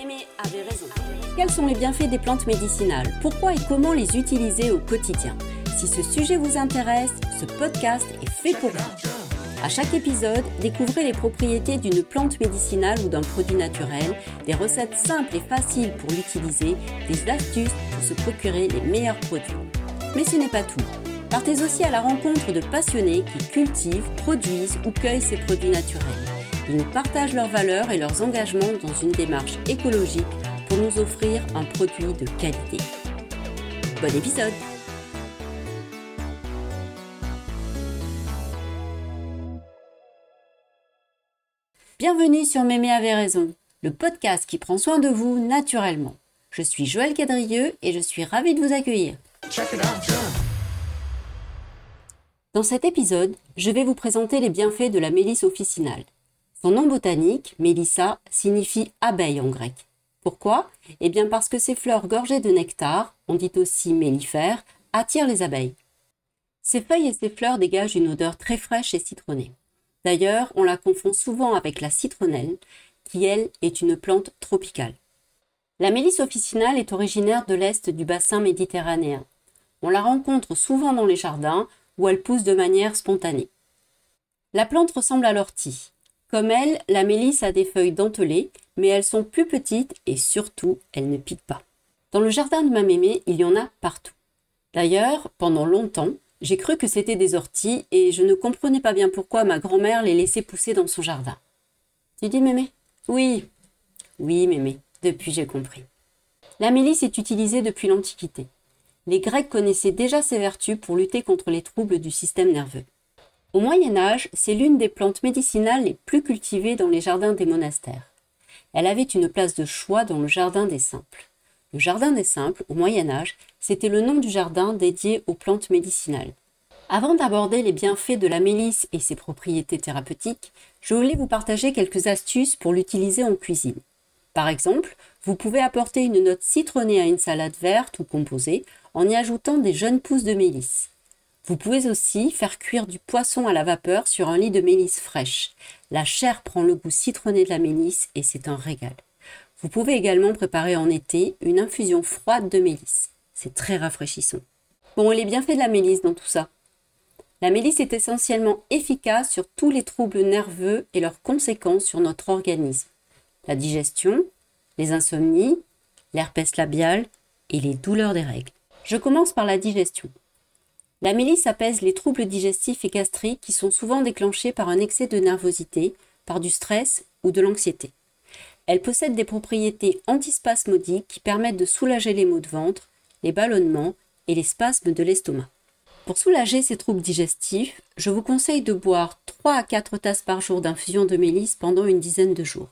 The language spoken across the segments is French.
Mémé avait raison. Quels sont les bienfaits des plantes médicinales? Pourquoi et comment les utiliser au quotidien? Si ce sujet vous intéresse, ce podcast est fait pour vous. À chaque épisode, découvrez les propriétés d'une plante médicinale ou d'un produit naturel, des recettes simples et faciles pour l'utiliser, des astuces pour se procurer les meilleurs produits. Mais ce n'est pas tout. Partez aussi à la rencontre de passionnés qui cultivent, produisent ou cueillent ces produits naturels. Ils nous partagent leurs valeurs et leurs engagements dans une démarche écologique pour nous offrir un produit de qualité. Bon épisode Bienvenue sur Mémé avait raison, le podcast qui prend soin de vous naturellement. Je suis Joël Cadrieux et je suis ravie de vous accueillir. Dans cet épisode, je vais vous présenter les bienfaits de la mélisse officinale. Son nom botanique, mélissa, signifie abeille en grec. Pourquoi? Eh bien parce que ses fleurs gorgées de nectar, on dit aussi mellifères, attirent les abeilles. Ses feuilles et ses fleurs dégagent une odeur très fraîche et citronnée. D'ailleurs, on la confond souvent avec la citronnelle, qui elle est une plante tropicale. La mélisse officinale est originaire de l'est du bassin méditerranéen. On la rencontre souvent dans les jardins où elle pousse de manière spontanée. La plante ressemble à l'ortie. Comme elle, la mélisse a des feuilles dentelées, mais elles sont plus petites et surtout, elles ne piquent pas. Dans le jardin de ma mémé, il y en a partout. D'ailleurs, pendant longtemps, j'ai cru que c'était des orties et je ne comprenais pas bien pourquoi ma grand-mère les laissait pousser dans son jardin. Tu dis mémé? Oui. Oui, mémé, depuis j'ai compris. La mélisse est utilisée depuis l'Antiquité. Les Grecs connaissaient déjà ses vertus pour lutter contre les troubles du système nerveux. Au Moyen Âge, c'est l'une des plantes médicinales les plus cultivées dans les jardins des monastères. Elle avait une place de choix dans le jardin des simples. Le jardin des simples, au Moyen Âge, c'était le nom du jardin dédié aux plantes médicinales. Avant d'aborder les bienfaits de la mélisse et ses propriétés thérapeutiques, je voulais vous partager quelques astuces pour l'utiliser en cuisine. Par exemple, vous pouvez apporter une note citronnée à une salade verte ou composée en y ajoutant des jeunes pousses de mélisse. Vous pouvez aussi faire cuire du poisson à la vapeur sur un lit de mélisse fraîche. La chair prend le goût citronné de la mélisse et c'est un régal. Vous pouvez également préparer en été une infusion froide de mélisse. C'est très rafraîchissant. Bon, les bienfaits de la mélisse dans tout ça. La mélisse est essentiellement efficace sur tous les troubles nerveux et leurs conséquences sur notre organisme. La digestion, les insomnies, l'herpès labial et les douleurs des règles. Je commence par la digestion. La mélisse apaise les troubles digestifs et gastriques qui sont souvent déclenchés par un excès de nervosité, par du stress ou de l'anxiété. Elle possède des propriétés antispasmodiques qui permettent de soulager les maux de ventre, les ballonnements et les spasmes de l'estomac. Pour soulager ces troubles digestifs, je vous conseille de boire 3 à 4 tasses par jour d'infusion de mélisse pendant une dizaine de jours.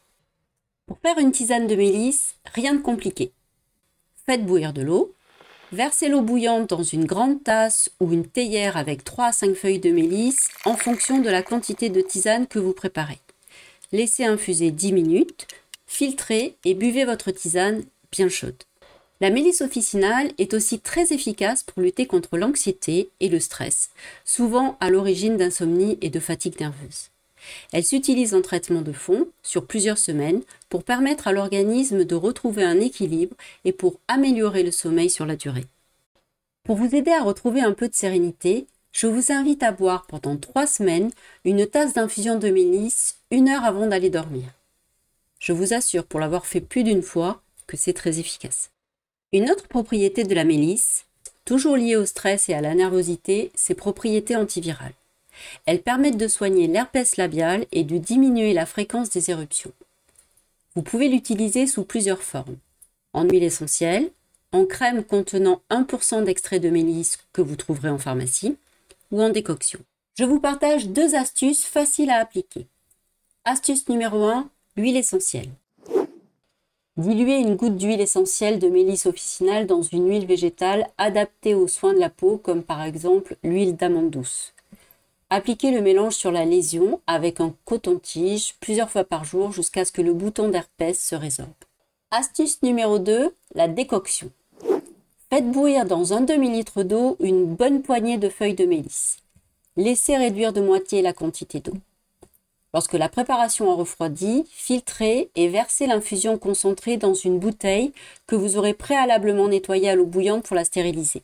Pour faire une tisane de mélisse, rien de compliqué. Faites bouillir de l'eau, versez l'eau bouillante dans une grande tasse ou une théière avec 3 à 5 feuilles de mélisse en fonction de la quantité de tisane que vous préparez. Laissez infuser 10 minutes, filtrez et buvez votre tisane bien chaude. La mélisse officinale est aussi très efficace pour lutter contre l'anxiété et le stress, souvent à l'origine d'insomnie et de fatigue nerveuse. Elle s'utilise en traitement de fond sur plusieurs semaines pour permettre à l'organisme de retrouver un équilibre et pour améliorer le sommeil sur la durée. Pour vous aider à retrouver un peu de sérénité, je vous invite à boire pendant trois semaines une tasse d'infusion de mélisse une heure avant d'aller dormir. Je vous assure, pour l'avoir fait plus d'une fois, que c'est très efficace. Une autre propriété de la mélisse, toujours liée au stress et à la nervosité, ses propriétés antivirales. Elles permettent de soigner l'herpès labial et de diminuer la fréquence des éruptions. Vous pouvez l'utiliser sous plusieurs formes. En huile essentielle, en crème contenant 1% d'extrait de mélisse que vous trouverez en pharmacie, ou en décoction. Je vous partage deux astuces faciles à appliquer. Astuce numéro 1, l'huile essentielle. Diluez une goutte d'huile essentielle de mélisse officinale dans une huile végétale adaptée aux soins de la peau, comme par exemple l'huile d'amande douce. Appliquez le mélange sur la lésion avec un coton-tige plusieurs fois par jour jusqu'à ce que le bouton d'herpès se résorbe. Astuce numéro 2, la décoction. Faites bouillir dans un demi-litre d'eau une bonne poignée de feuilles de mélisse. Laissez réduire de moitié la quantité d'eau. Lorsque la préparation a refroidi, filtrez et versez l'infusion concentrée dans une bouteille que vous aurez préalablement nettoyée à l'eau bouillante pour la stériliser.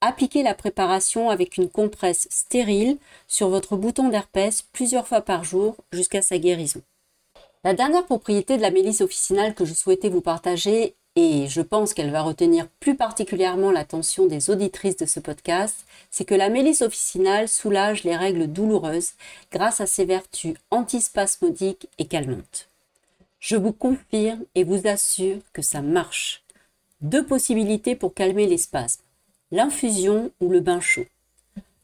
Appliquez la préparation avec une compresse stérile sur votre bouton d'herpès plusieurs fois par jour jusqu'à sa guérison. La dernière propriété de la mélisse officinale que je souhaitais vous partager, et je pense qu'elle va retenir plus particulièrement l'attention des auditrices de ce podcast, c'est que la mélisse officinale soulage les règles douloureuses grâce à ses vertus antispasmodiques et calmantes. Je vous confirme et vous assure que ça marche. Deux possibilités pour calmer les spasmes, l'infusion ou le bain chaud.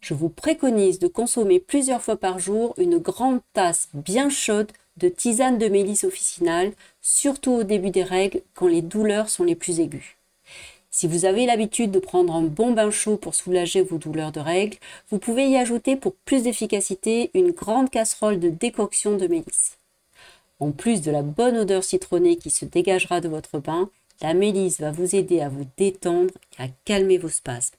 Je vous préconise de consommer plusieurs fois par jour une grande tasse bien chaude de tisane de mélisse officinale, surtout au début des règles quand les douleurs sont les plus aiguës. Si vous avez l'habitude de prendre un bon bain chaud pour soulager vos douleurs de règles, vous pouvez y ajouter pour plus d'efficacité une grande casserole de décoction de mélisse. En plus de la bonne odeur citronnée qui se dégagera de votre bain, la mélisse va vous aider à vous détendre et à calmer vos spasmes.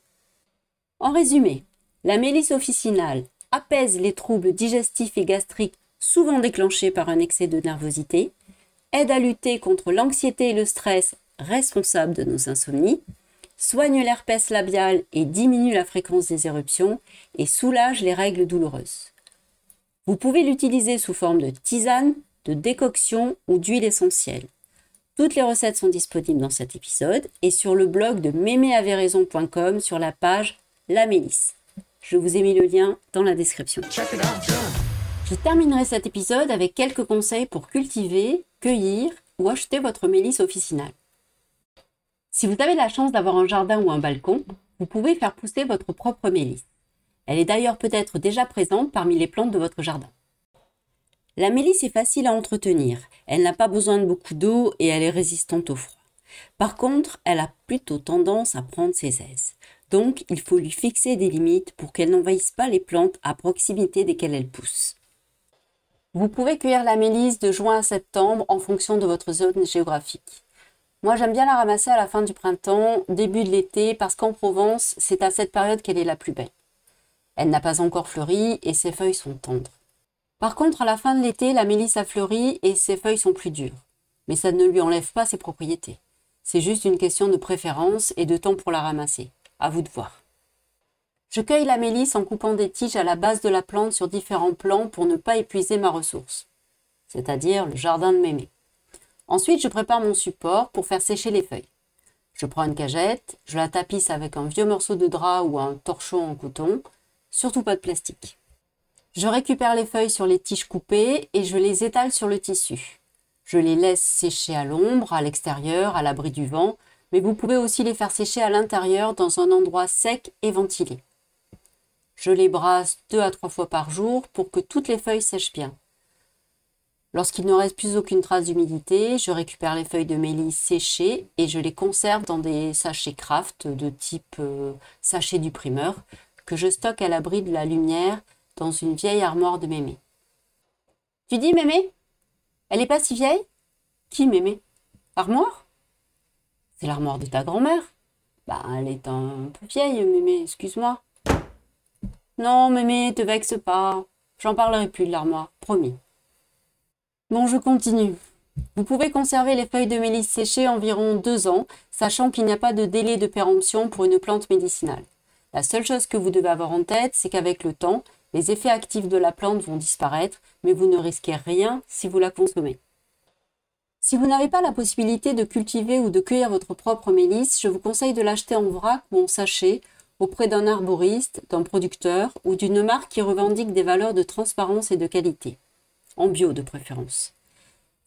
En résumé, la mélisse officinale apaise les troubles digestifs et gastriques souvent déclenchée par un excès de nervosité, aide à lutter contre l'anxiété et le stress responsables de nos insomnies, soigne l'herpès labial et diminue la fréquence des éruptions et soulage les règles douloureuses. Vous pouvez l'utiliser sous forme de tisane, de décoction ou d'huile essentielle. Toutes les recettes sont disponibles dans cet épisode et sur le blog de méméaveraison.com sur la page La Mélisse. Je vous ai mis le lien dans la description. Je terminerai cet épisode avec quelques conseils pour cultiver, cueillir ou acheter votre mélisse officinale. Si vous avez la chance d'avoir un jardin ou un balcon, vous pouvez faire pousser votre propre mélisse. Elle est d'ailleurs peut-être déjà présente parmi les plantes de votre jardin. La mélisse est facile à entretenir, elle n'a pas besoin de beaucoup d'eau et elle est résistante au froid. Par contre, elle a plutôt tendance à prendre ses aises. Donc, il faut lui fixer des limites pour qu'elle n'envahisse pas les plantes à proximité desquelles elle pousse. Vous pouvez cueillir la mélisse de juin à septembre en fonction de votre zone géographique. Moi, j'aime bien la ramasser à la fin du printemps, début de l'été, parce qu'en Provence, c'est à cette période qu'elle est la plus belle. Elle n'a pas encore fleuri et ses feuilles sont tendres. Par contre, à la fin de l'été, la mélisse a fleuri et ses feuilles sont plus dures. Mais ça ne lui enlève pas ses propriétés. C'est juste une question de préférence et de temps pour la ramasser. À vous de voir. Je cueille la mélisse en coupant des tiges à la base de la plante sur différents plans pour ne pas épuiser ma ressource, c'est-à-dire le jardin de mémé. Ensuite, je prépare mon support pour faire sécher les feuilles. Je prends une cagette, je la tapisse avec un vieux morceau de drap ou un torchon en coton, surtout pas de plastique. Je récupère les feuilles sur les tiges coupées et je les étale sur le tissu. Je les laisse sécher à l'ombre, à l'extérieur, à l'abri du vent, mais vous pouvez aussi les faire sécher à l'intérieur dans un endroit sec et ventilé. Je les brasse deux à trois fois par jour pour que toutes les feuilles sèchent bien. Lorsqu'il ne reste plus aucune trace d'humidité, je récupère les feuilles de mélisse séchées et je les conserve dans des sachets craft de type euh, sachet du primeur que je stocke à l'abri de la lumière dans une vieille armoire de mémé. Tu dis mémé? Elle est pas si vieille? Qui mémé? Armoire? C'est l'armoire de ta grand-mère. Bah, elle est un peu vieille, mémé, excuse-moi. Non, mémé, te vexe pas. J'en parlerai plus de l'armoire, promis. Bon, je continue. Vous pouvez conserver les feuilles de mélisse séchées environ deux ans, sachant qu'il n'y a pas de délai de péremption pour une plante médicinale. La seule chose que vous devez avoir en tête, c'est qu'avec le temps, les effets actifs de la plante vont disparaître, mais vous ne risquez rien si vous la consommez. Si vous n'avez pas la possibilité de cultiver ou de cueillir votre propre mélisse, je vous conseille de l'acheter en vrac ou en sachet auprès d'un arboriste, d'un producteur ou d'une marque qui revendique des valeurs de transparence et de qualité, en bio de préférence.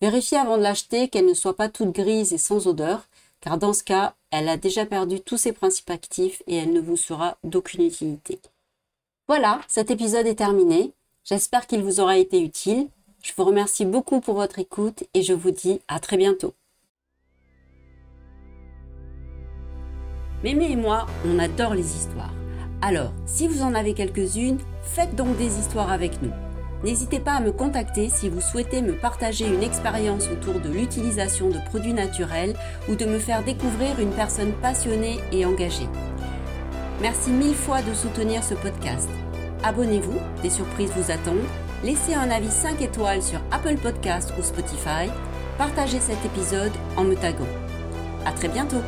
Vérifiez avant de l'acheter qu'elle ne soit pas toute grise et sans odeur, car dans ce cas, elle a déjà perdu tous ses principes actifs et elle ne vous sera d'aucune utilité. Voilà, cet épisode est terminé. J'espère qu'il vous aura été utile. Je vous remercie beaucoup pour votre écoute et je vous dis à très bientôt. Mémé et moi, on adore les histoires. Alors, si vous en avez quelques-unes, faites donc des histoires avec nous. N'hésitez pas à me contacter si vous souhaitez me partager une expérience autour de l'utilisation de produits naturels ou de me faire découvrir une personne passionnée et engagée. Merci mille fois de soutenir ce podcast. Abonnez-vous, des surprises vous attendent laissez un avis 5 étoiles sur Apple Podcast ou Spotify, partagez cet épisode en me taguant. À très bientôt